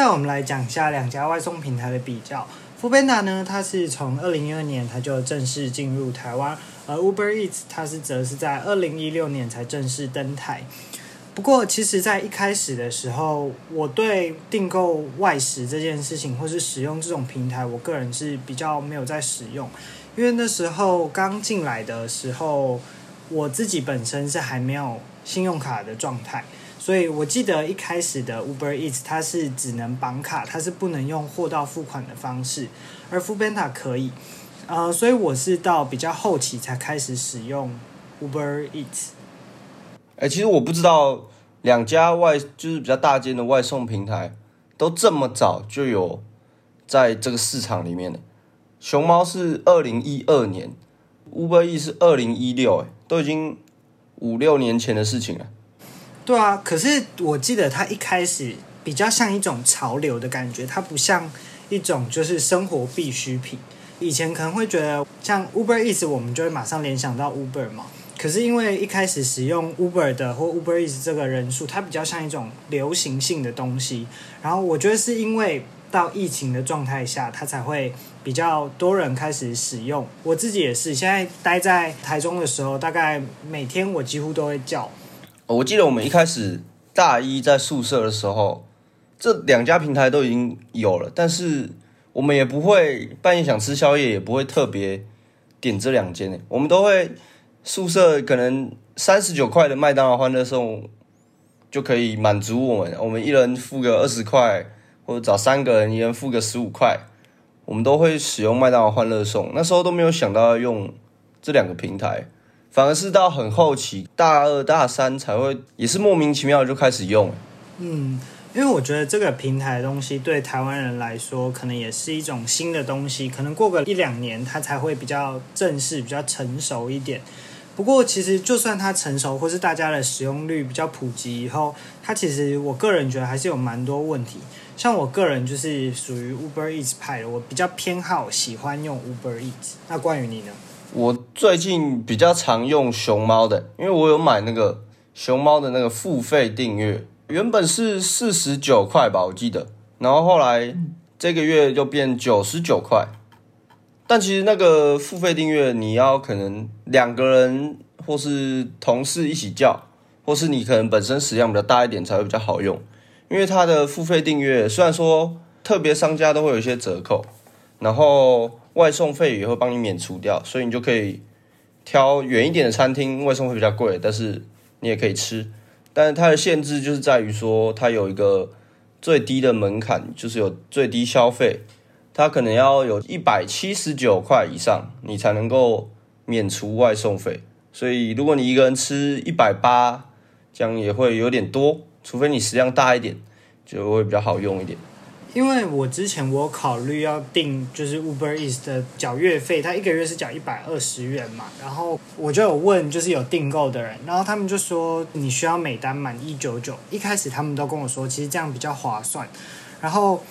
下来我们来讲一下两家外送平台的比较。f o o p a n d a 呢，它是从二零一二年它就正式进入台湾，而 Uber Eats 它是则是在二零一六年才正式登台。不过，其实，在一开始的时候，我对订购外食这件事情，或是使用这种平台，我个人是比较没有在使用，因为那时候刚进来的时候，我自己本身是还没有信用卡的状态，所以我记得一开始的 Uber Eats 它是只能绑卡，它是不能用货到付款的方式，而 f o o p a n d a 可以，呃，所以我是到比较后期才开始使用 Uber Eats。哎，其实我不知道两家外就是比较大间的外送平台都这么早就有在这个市场里面的。熊猫是二零一二年，Uber Eats 是二零一六，哎，都已经五六年前的事情了。对啊，可是我记得它一开始比较像一种潮流的感觉，它不像一种就是生活必需品。以前可能会觉得像 Uber Eats，我们就会马上联想到 Uber 嘛。可是因为一开始使用 Uber 的或 Uber Eats 这个人数，它比较像一种流行性的东西。然后我觉得是因为到疫情的状态下，它才会比较多人开始使用。我自己也是，现在待在台中的时候，大概每天我几乎都会叫。我记得我们一开始大一在宿舍的时候，这两家平台都已经有了，但是我们也不会半夜想吃宵夜，也不会特别点这两间我们都会。宿舍可能三十九块的麦当劳欢乐送就可以满足我们，我们一人付个二十块，或者找三个人一人付个十五块，我们都会使用麦当劳欢乐送。那时候都没有想到要用这两个平台，反而是到很后期大二大三才会，也是莫名其妙就开始用。嗯，因为我觉得这个平台的东西对台湾人来说，可能也是一种新的东西，可能过个一两年它才会比较正式、比较成熟一点。不过，其实就算它成熟，或是大家的使用率比较普及以后，它其实我个人觉得还是有蛮多问题。像我个人就是属于 Uber Eats 派的，我比较偏好喜欢用 Uber Eats。那关于你呢？我最近比较常用熊猫的，因为我有买那个熊猫的那个付费订阅，原本是四十九块吧，我记得，然后后来这个月就变九十九块。但其实那个付费订阅，你要可能两个人或是同事一起叫，或是你可能本身食量比较大一点才会比较好用。因为它的付费订阅虽然说特别商家都会有一些折扣，然后外送费也会帮你免除掉，所以你就可以挑远一点的餐厅，外送会比较贵，但是你也可以吃。但是它的限制就是在于说，它有一个最低的门槛，就是有最低消费。它可能要有一百七十九块以上，你才能够免除外送费。所以，如果你一个人吃一百八，这样也会有点多。除非你食量大一点，就会比较好用一点。因为我之前我考虑要订就是 Uber Eats 的缴月费，它一个月是缴一百二十元嘛。然后我就有问就是有订购的人，然后他们就说你需要每单满一九九。一开始他们都跟我说，其实这样比较划算。然后。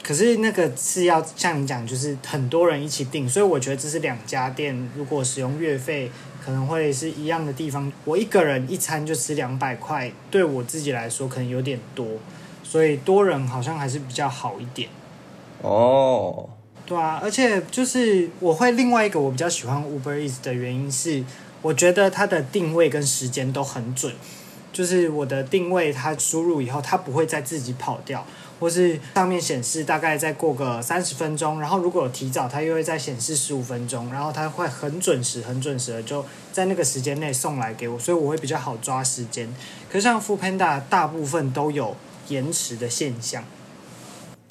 可是那个是要像你讲，就是很多人一起订，所以我觉得这是两家店如果使用月费可能会是一样的地方。我一个人一餐就吃两百块，对我自己来说可能有点多，所以多人好像还是比较好一点。哦，对啊，而且就是我会另外一个我比较喜欢 Uber Eats 的原因是，我觉得它的定位跟时间都很准，就是我的定位它输入以后，它不会再自己跑掉。或是上面显示大概再过个三十分钟，然后如果有提早，它又会再显示十五分钟，然后它会很准时、很准时的就在那个时间内送来给我，所以我会比较好抓时间。可是像 f o o Panda 大部分都有延迟的现象。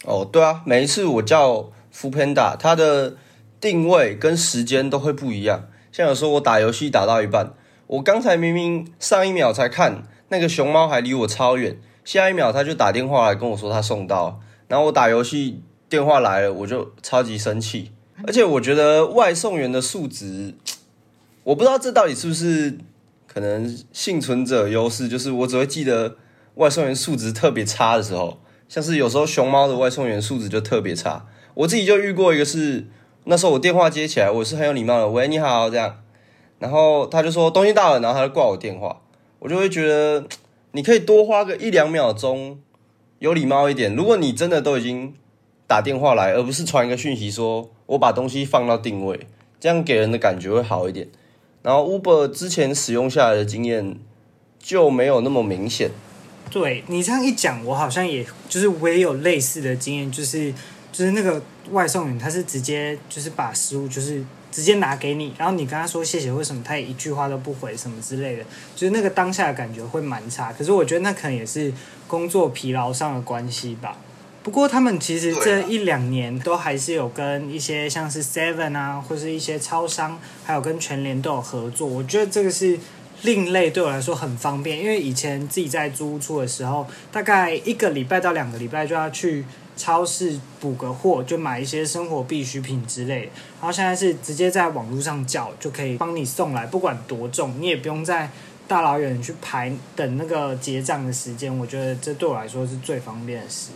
哦，对啊，每一次我叫 f o o Panda，它的定位跟时间都会不一样。像有时候我打游戏打到一半，我刚才明明上一秒才看那个熊猫还离我超远。下一秒他就打电话来跟我说他送到，然后我打游戏电话来了，我就超级生气。而且我觉得外送员的素质，我不知道这到底是不是可能幸存者优势，就是我只会记得外送员素质特别差的时候，像是有时候熊猫的外送员素质就特别差。我自己就遇过一个是，那时候我电话接起来，我是很有礼貌的，喂你好这样，然后他就说东西到了，然后他就挂我电话，我就会觉得。你可以多花个一两秒钟有礼貌一点。如果你真的都已经打电话来，而不是传一个讯息说我把东西放到定位，这样给人的感觉会好一点。然后 Uber 之前使用下来的经验就没有那么明显。对你这样一讲，我好像也就是我也有类似的经验，就是就是那个外送员他是直接就是把食物就是直接拿给你，然后你跟他说谢谢，为什么他也一句话都不回什么之类的，就是那个当下的感觉会蛮差。可是我觉得那可能也是工作疲劳上的关系吧。不过他们其实这一两年都还是有跟一些像是 Seven 啊，或是一些超商，还有跟全联都有合作。我觉得这个是。另类对我来说很方便，因为以前自己在租屋处的时候，大概一个礼拜到两个礼拜就要去超市补个货，就买一些生活必需品之类。然后现在是直接在网络上叫就可以帮你送来，不管多重，你也不用在大老远去排等那个结账的时间。我觉得这对我来说是最方便的事。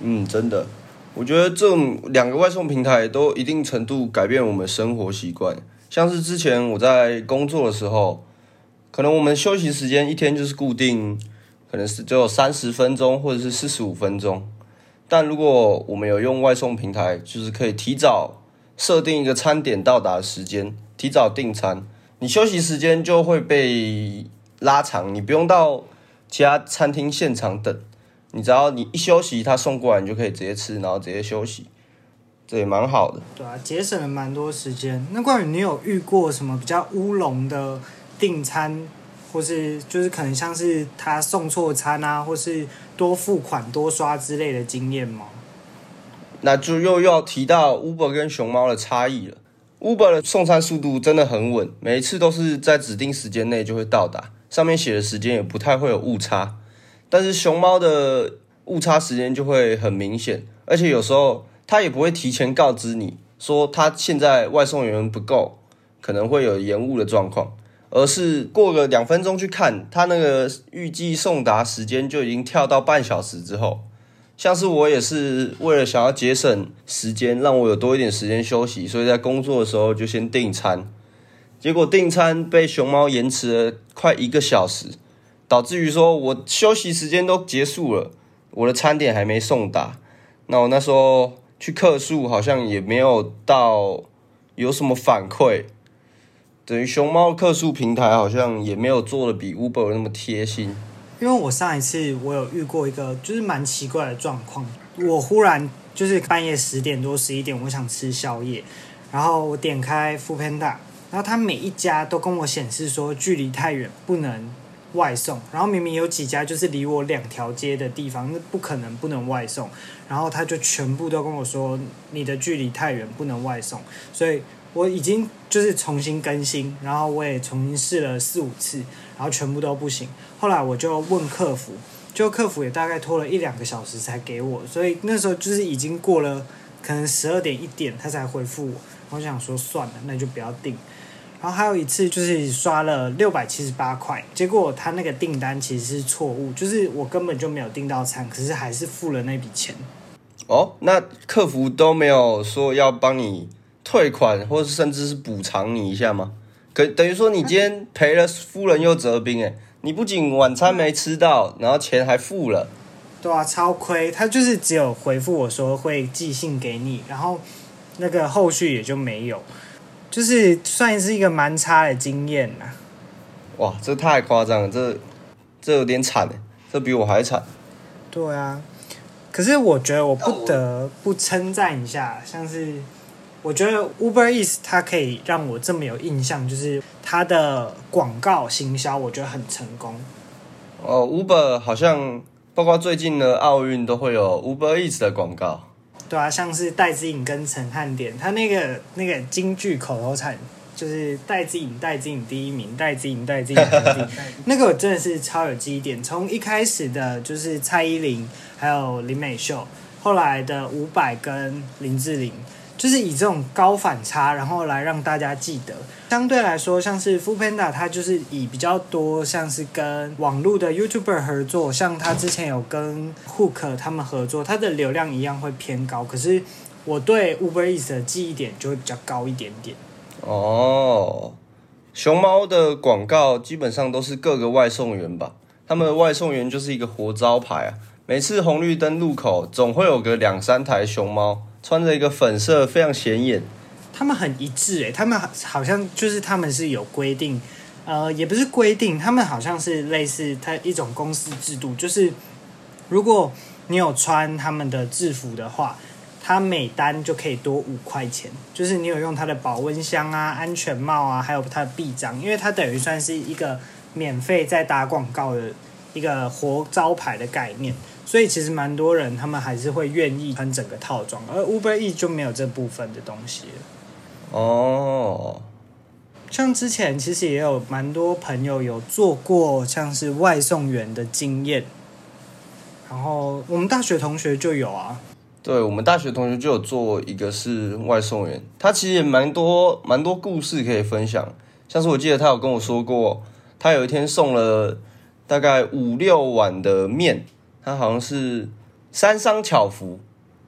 嗯，真的，我觉得这两个外送平台都一定程度改变我们生活习惯。像是之前我在工作的时候。可能我们休息时间一天就是固定，可能是只有三十分钟或者是四十五分钟。但如果我们有用外送平台，就是可以提早设定一个餐点到达时间，提早订餐，你休息时间就会被拉长，你不用到其他餐厅现场等，你只要你一休息，他送过来，你就可以直接吃，然后直接休息，这也蛮好的。对啊，节省了蛮多时间。那关于你有遇过什么比较乌龙的？订餐，或是就是可能像是他送错餐啊，或是多付款多刷之类的经验吗？那就又要提到 Uber 跟熊猫的差异了。Uber 的送餐速度真的很稳，每一次都是在指定时间内就会到达，上面写的时间也不太会有误差。但是熊猫的误差时间就会很明显，而且有时候他也不会提前告知你说他现在外送员不够，可能会有延误的状况。而是过个两分钟去看，他那个预计送达时间就已经跳到半小时之后。像是我也是为了想要节省时间，让我有多一点时间休息，所以在工作的时候就先订餐。结果订餐被熊猫延迟了快一个小时，导致于说我休息时间都结束了，我的餐点还没送达。那我那时候去客诉，好像也没有到有什么反馈。等于熊猫客诉平台好像也没有做的比 Uber 那么贴心。因为我上一次我有遇过一个就是蛮奇怪的状况，我忽然就是半夜十点多十一点，我想吃宵夜，然后我点开 f o o Panda，然后它每一家都跟我显示说距离太远不能外送，然后明明有几家就是离我两条街的地方，那不可能不能外送，然后他就全部都跟我说你的距离太远不能外送，所以。我已经就是重新更新，然后我也重新试了四五次，然后全部都不行。后来我就问客服，就客服也大概拖了一两个小时才给我，所以那时候就是已经过了可能十二点一点，他才回复我。我想说算了，那就不要订。然后还有一次就是刷了六百七十八块，结果他那个订单其实是错误，就是我根本就没有订到餐，可是还是付了那笔钱。哦，那客服都没有说要帮你。退款，或者甚至是补偿你一下吗？可等于说你今天赔了夫人又折兵，哎，你不仅晚餐没吃到，然后钱还付了。对啊，超亏。他就是只有回复我说会寄信给你，然后那个后续也就没有，就是算是一个蛮差的经验呐。哇，这太夸张了，这这有点惨这比我还惨。对啊，可是我觉得我不得不称赞一下，像是。我觉得 Uber Eats 它可以让我这么有印象，就是它的广告行销，我觉得很成功。哦，Uber 好像包括最近的奥运都会有 Uber Eats 的广告。对啊，像是戴之颖跟陈汉典，他那个那个京剧口头禅就是戴之颖戴之颖第一名，戴之颖戴之颖第一名，那个我真的是超有记忆点。从一开始的就是蔡依林，还有林美秀，后来的伍佰跟林志玲。就是以这种高反差，然后来让大家记得。相对来说，像是 Fu Panda，它就是以比较多像是跟网络的 YouTuber 合作，像他之前有跟 Hook 他们合作，它的流量一样会偏高。可是我对 Uber Eats 的记忆点就会比较高一点点。哦，熊猫的广告基本上都是各个外送员吧？他们的外送员就是一个活招牌啊。每次红绿灯路口总会有个两三台熊猫，穿着一个粉色，非常显眼。他们很一致诶，他们好像就是他们是有规定，呃，也不是规定，他们好像是类似他一种公司制度，就是如果你有穿他们的制服的话，他每单就可以多五块钱，就是你有用他的保温箱啊、安全帽啊，还有他的臂章，因为它等于算是一个免费在打广告的一个活招牌的概念。所以其实蛮多人，他们还是会愿意穿整个套装，而 Uber E 就没有这部分的东西哦，像之前其实也有蛮多朋友有做过像是外送员的经验，然后我们大学同学就有啊。对，我们大学同学就有做一个是外送员，他其实也蛮多蛮多故事可以分享。像是我记得他有跟我说过，他有一天送了大概五六碗的面。他好像是三商巧福，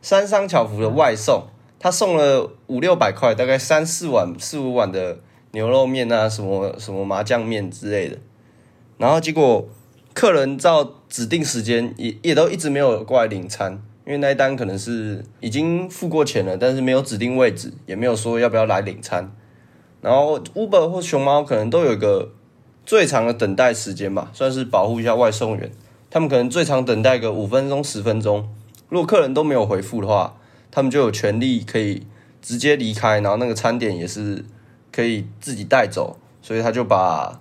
三商巧福的外送，他送了五六百块，大概三四碗、四五碗的牛肉面啊，什么什么麻酱面之类的。然后结果客人照指定时间也也都一直没有过来领餐，因为那一单可能是已经付过钱了，但是没有指定位置，也没有说要不要来领餐。然后 Uber 或熊猫可能都有一个最长的等待时间吧，算是保护一下外送员。他们可能最长等待个五分钟、十分钟，如果客人都没有回复的话，他们就有权利可以直接离开，然后那个餐点也是可以自己带走，所以他就把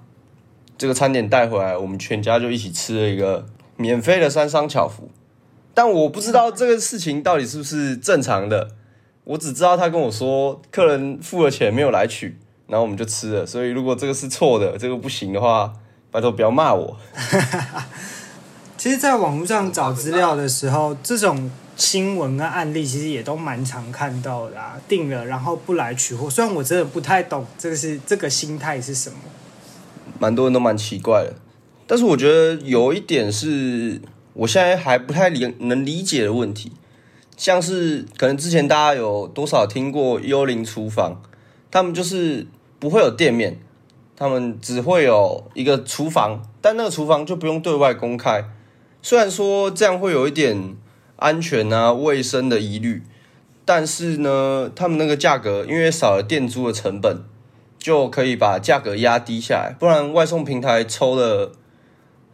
这个餐点带回来，我们全家就一起吃了一个免费的三商巧福。但我不知道这个事情到底是不是正常的，我只知道他跟我说客人付了钱没有来取，然后我们就吃了。所以如果这个是错的，这个不行的话，拜托不要骂我。其实，在网络上找资料的时候，这种新闻跟案例其实也都蛮常看到的啊。订了然后不来取货，虽然我真的不太懂这个是这个心态是什么，蛮多人都蛮奇怪的。但是我觉得有一点是我现在还不太理能理解的问题，像是可能之前大家有多少听过幽灵厨房，他们就是不会有店面，他们只会有一个厨房，但那个厨房就不用对外公开。虽然说这样会有一点安全啊、卫生的疑虑，但是呢，他们那个价格因为少了店租的成本，就可以把价格压低下来。不然外送平台抽的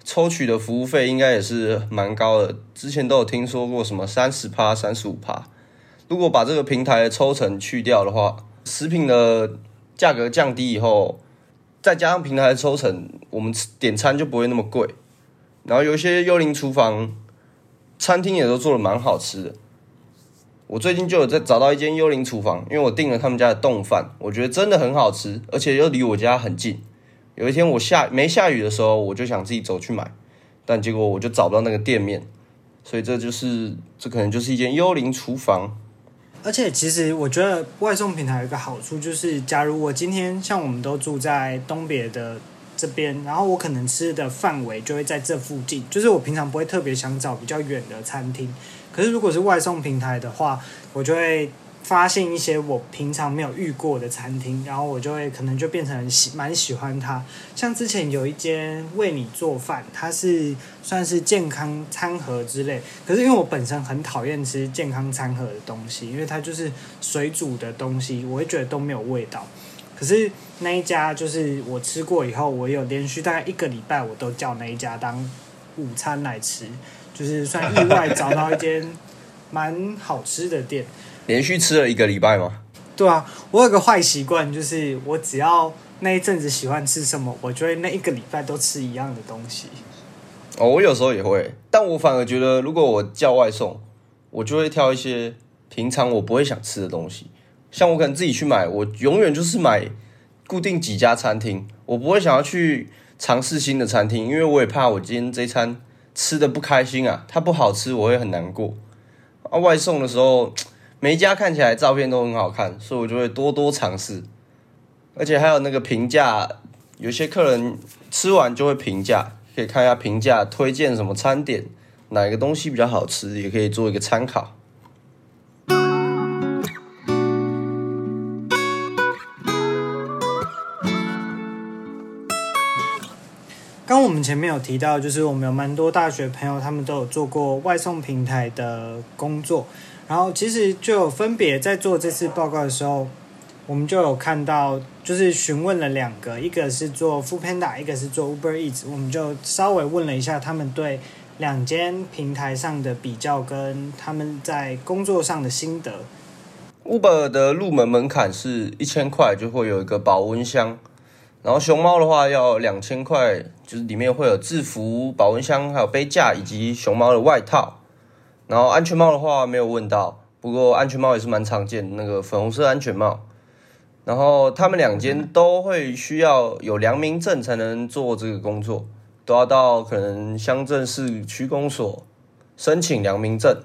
抽取的服务费应该也是蛮高的。之前都有听说过什么三十趴、三十五趴。如果把这个平台的抽成去掉的话，食品的价格降低以后，再加上平台的抽成，我们点餐就不会那么贵。然后有一些幽灵厨房餐厅也都做的蛮好吃的。我最近就有在找到一间幽灵厨房，因为我订了他们家的冻饭，我觉得真的很好吃，而且又离我家很近。有一天我下没下雨的时候，我就想自己走去买，但结果我就找不到那个店面，所以这就是这可能就是一间幽灵厨房。而且其实我觉得外送平台有一个好处，就是假如我今天像我们都住在东北的。这边，然后我可能吃的范围就会在这附近，就是我平常不会特别想找比较远的餐厅。可是如果是外送平台的话，我就会发现一些我平常没有遇过的餐厅，然后我就会可能就变成喜蛮喜欢它。像之前有一间为你做饭，它是算是健康餐盒之类，可是因为我本身很讨厌吃健康餐盒的东西，因为它就是水煮的东西，我会觉得都没有味道。可是那一家就是我吃过以后，我有连续大概一个礼拜，我都叫那一家当午餐来吃，就是算意外找到一间蛮好吃的店。连续吃了一个礼拜吗？对啊，我有个坏习惯，就是我只要那一阵子喜欢吃什么，我就会那一个礼拜都吃一样的东西。哦，我有时候也会，但我反而觉得，如果我叫外送，我就会挑一些平常我不会想吃的东西。像我可能自己去买，我永远就是买固定几家餐厅，我不会想要去尝试新的餐厅，因为我也怕我今天这餐吃的不开心啊，它不好吃，我会很难过。啊，外送的时候每一家看起来照片都很好看，所以我就会多多尝试，而且还有那个评价，有些客人吃完就会评价，可以看一下评价，推荐什么餐点，哪个东西比较好吃，也可以做一个参考。刚我们前面有提到，就是我们有蛮多大学朋友，他们都有做过外送平台的工作，然后其实就有分别在做这次报告的时候，我们就有看到，就是询问了两个，一个是做 f o o Panda，一个是做 Uber Eats，我们就稍微问了一下他们对两间平台上的比较，跟他们在工作上的心得。Uber 的入门门槛是一千块，就会有一个保温箱。然后熊猫的话要两千块，就是里面会有制服、保温箱、还有杯架以及熊猫的外套。然后安全帽的话没有问到，不过安全帽也是蛮常见，那个粉红色安全帽。然后他们两间都会需要有良民证才能做这个工作，都要到可能乡镇市区公所申请良民证。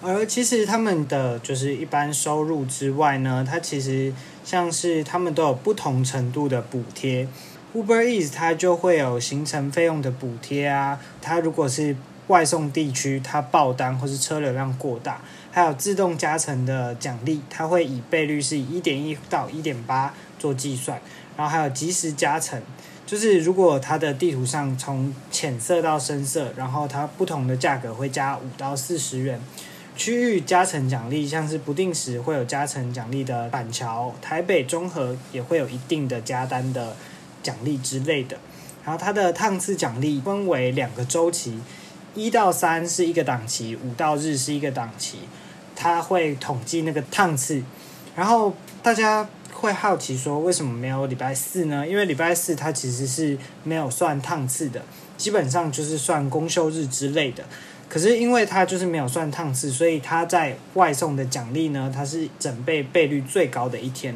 而其实他们的就是一般收入之外呢，它其实像是他们都有不同程度的补贴。Uber Eats 它就会有行程费用的补贴啊，它如果是外送地区，它爆单或是车流量过大，还有自动加成的奖励，它会以倍率是一点一到一点八做计算，然后还有即时加成，就是如果它的地图上从浅色到深色，然后它不同的价格会加五到四十元。区域加成奖励，像是不定时会有加成奖励的板桥、台北、中和也会有一定的加单的奖励之类的。然后它的趟次奖励分为两个周期，一到三是一个档期，五到日是一个档期。它会统计那个趟次，然后大家会好奇说，为什么没有礼拜四呢？因为礼拜四它其实是没有算趟次的，基本上就是算公休日之类的。可是因为它就是没有算趟次，所以它在外送的奖励呢，它是整倍倍率最高的一天，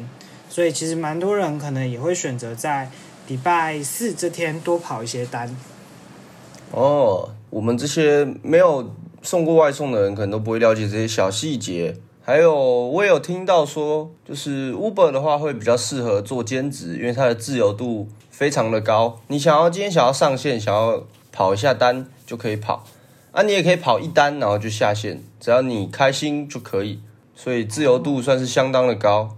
所以其实蛮多人可能也会选择在礼拜四这天多跑一些单。哦，我们这些没有送过外送的人，可能都不会了解这些小细节。还有，我有听到说，就是 Uber 的话会比较适合做兼职，因为它的自由度非常的高。你想要今天想要上线，想要跑一下单就可以跑。啊，你也可以跑一单，然后就下线，只要你开心就可以，所以自由度算是相当的高。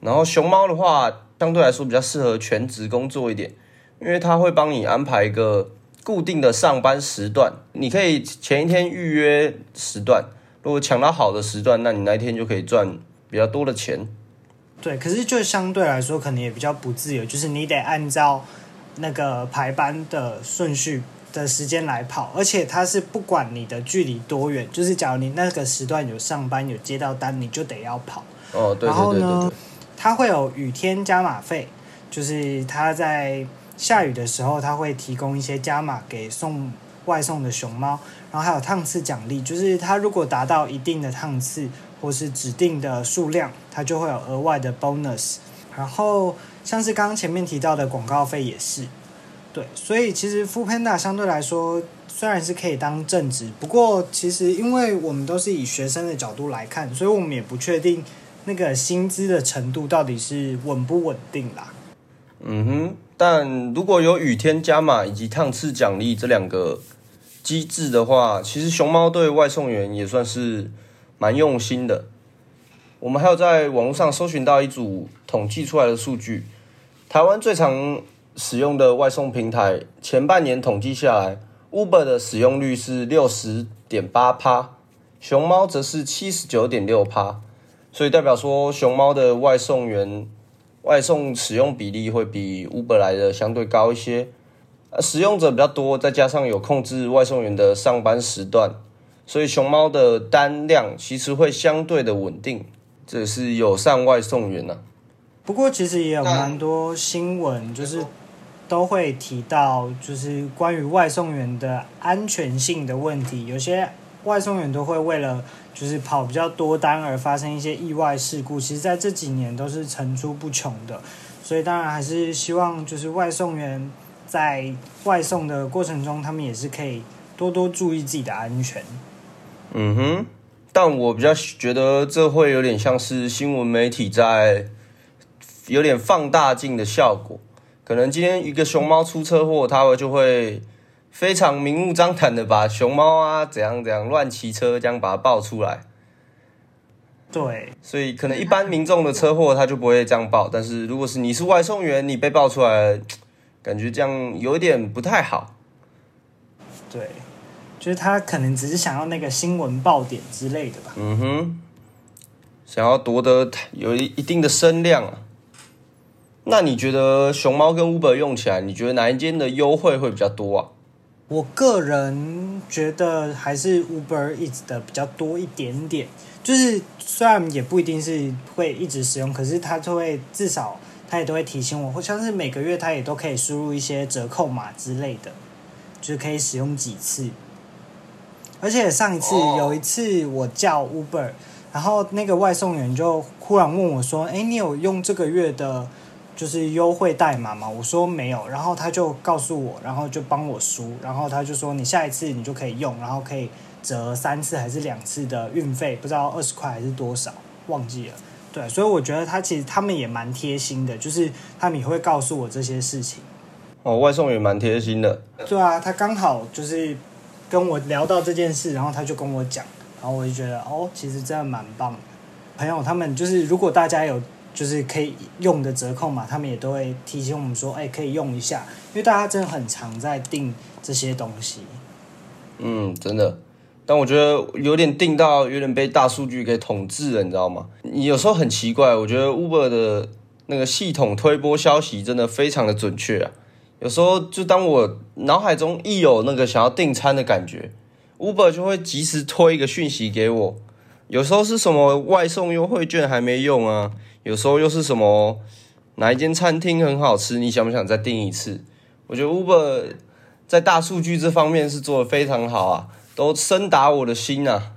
然后熊猫的话，相对来说比较适合全职工作一点，因为它会帮你安排一个固定的上班时段，你可以前一天预约时段，如果抢到好的时段，那你那一天就可以赚比较多的钱。对，可是就相对来说，可能也比较不自由，就是你得按照那个排班的顺序。的时间来跑，而且它是不管你的距离多远，就是假如你那个时段有上班有接到单，你就得要跑。哦，对然后呢，它会有雨天加码费，就是它在下雨的时候，它会提供一些加码给送外送的熊猫。然后还有趟次奖励，就是它如果达到一定的趟次或是指定的数量，它就会有额外的 bonus。然后像是刚刚前面提到的广告费也是。对，所以其实 Full Panda 相对来说虽然是可以当正职，不过其实因为我们都是以学生的角度来看，所以我们也不确定那个薪资的程度到底是稳不稳定啦。嗯哼，但如果有雨天加码以及趟次奖励这两个机制的话，其实熊猫对外送员也算是蛮用心的。我们还有在网络上搜寻到一组统计出来的数据，台湾最常使用的外送平台前半年统计下来，Uber 的使用率是六十点八趴，熊猫则是七十九点六趴，所以代表说熊猫的外送员外送使用比例会比 Uber 来的相对高一些，使用者比较多，再加上有控制外送员的上班时段，所以熊猫的单量其实会相对的稳定，这是友善外送员呐。不过其实也有蛮多新闻，就是。都会提到，就是关于外送员的安全性的问题。有些外送员都会为了就是跑比较多单而发生一些意外事故，其实在这几年都是层出不穷的。所以当然还是希望就是外送员在外送的过程中，他们也是可以多多注意自己的安全。嗯哼，但我比较觉得这会有点像是新闻媒体在有点放大镜的效果。可能今天一个熊猫出车祸，它就会非常明目张胆的把熊猫啊怎样怎样乱骑车这样把它爆出来。对，所以可能一般民众的车祸他就不会这样报，但是如果是你是外送员，你被爆出来，感觉这样有点不太好。对，就是他可能只是想要那个新闻爆点之类的吧。嗯哼，想要夺得有一一定的声量啊。那你觉得熊猫跟 Uber 用起来，你觉得哪一间的优惠会比较多啊？我个人觉得还是 Uber Eats 的比较多一点点，就是虽然也不一定是会一直使用，可是它就会至少它也都会提醒我，或像是每个月它也都可以输入一些折扣码之类的，就是可以使用几次。而且上一次有一次我叫 Uber，然后那个外送员就忽然问我说：“哎，你有用这个月的？”就是优惠代码嘛，我说没有，然后他就告诉我，然后就帮我输，然后他就说你下一次你就可以用，然后可以折三次还是两次的运费，不知道二十块还是多少，忘记了。对，所以我觉得他其实他们也蛮贴心的，就是他们也会告诉我这些事情。哦，外送也蛮贴心的。对啊，他刚好就是跟我聊到这件事，然后他就跟我讲，然后我就觉得哦，其实真的蛮棒的。朋友他们就是如果大家有。就是可以用的折扣嘛，他们也都会提醒我们说，哎，可以用一下，因为大家真的很常在订这些东西。嗯，真的，但我觉得有点订到有点被大数据给统治了，你知道吗？你有时候很奇怪，我觉得 Uber 的那个系统推播消息真的非常的准确啊。有时候就当我脑海中一有那个想要订餐的感觉，Uber 就会及时推一个讯息给我。有时候是什么外送优惠券还没用啊？有时候又是什么哪一间餐厅很好吃，你想不想再订一次？我觉得 Uber 在大数据这方面是做的非常好啊，都深打我的心啊。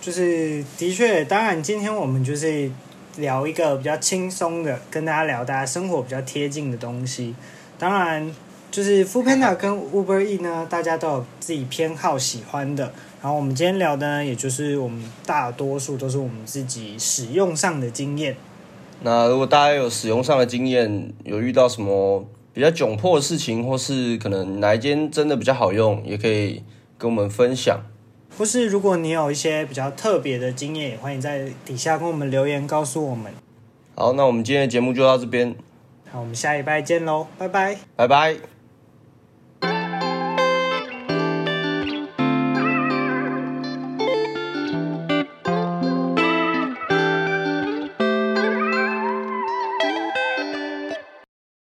就是的确，当然今天我们就是聊一个比较轻松的，跟大家聊大家生活比较贴近的东西。当然，就是 f o o Panda 跟 Uber E 呢，大家都有自己偏好喜欢的。然后我们今天聊的呢，也就是我们大多数都是我们自己使用上的经验。那如果大家有使用上的经验，有遇到什么比较窘迫的事情，或是可能哪一间真的比较好用，也可以跟我们分享。或是如果你有一些比较特别的经验，也欢迎在底下跟我们留言告诉我们。好，那我们今天的节目就到这边。好，我们下一拜见喽，拜拜，拜拜。